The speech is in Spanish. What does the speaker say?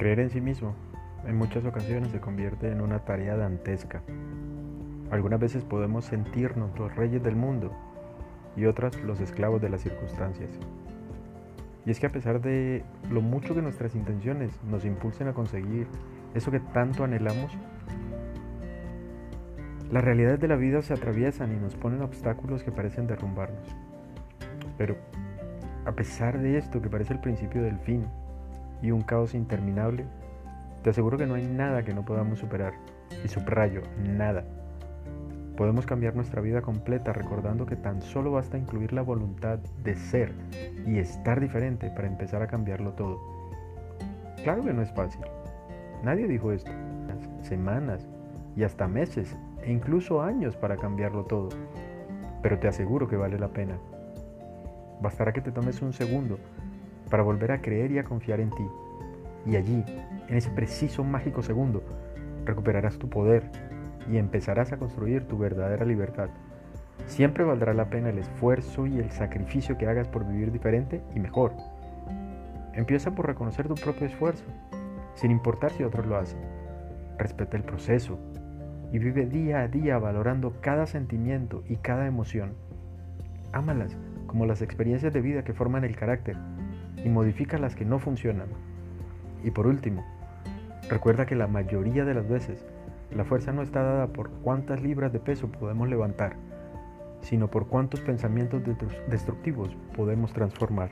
Creer en sí mismo en muchas ocasiones se convierte en una tarea dantesca. Algunas veces podemos sentirnos los reyes del mundo y otras los esclavos de las circunstancias. Y es que a pesar de lo mucho que nuestras intenciones nos impulsen a conseguir eso que tanto anhelamos, las realidades de la vida se atraviesan y nos ponen obstáculos que parecen derrumbarnos. Pero a pesar de esto que parece el principio del fin y un caos interminable, te aseguro que no hay nada que no podamos superar. Y subrayo, nada. Podemos cambiar nuestra vida completa recordando que tan solo basta incluir la voluntad de ser y estar diferente para empezar a cambiarlo todo. Claro que no es fácil. Nadie dijo esto. Semanas y hasta meses e incluso años para cambiarlo todo. Pero te aseguro que vale la pena. Bastará que te tomes un segundo para volver a creer y a confiar en ti. Y allí, en ese preciso mágico segundo, recuperarás tu poder y empezarás a construir tu verdadera libertad. Siempre valdrá la pena el esfuerzo y el sacrificio que hagas por vivir diferente y mejor. Empieza por reconocer tu propio esfuerzo, sin importar si otros lo hacen. Respeta el proceso y vive día a día valorando cada sentimiento y cada emoción. Ámalas como las experiencias de vida que forman el carácter y modifica las que no funcionan. Y por último, recuerda que la mayoría de las veces la fuerza no está dada por cuántas libras de peso podemos levantar, sino por cuántos pensamientos destructivos podemos transformar.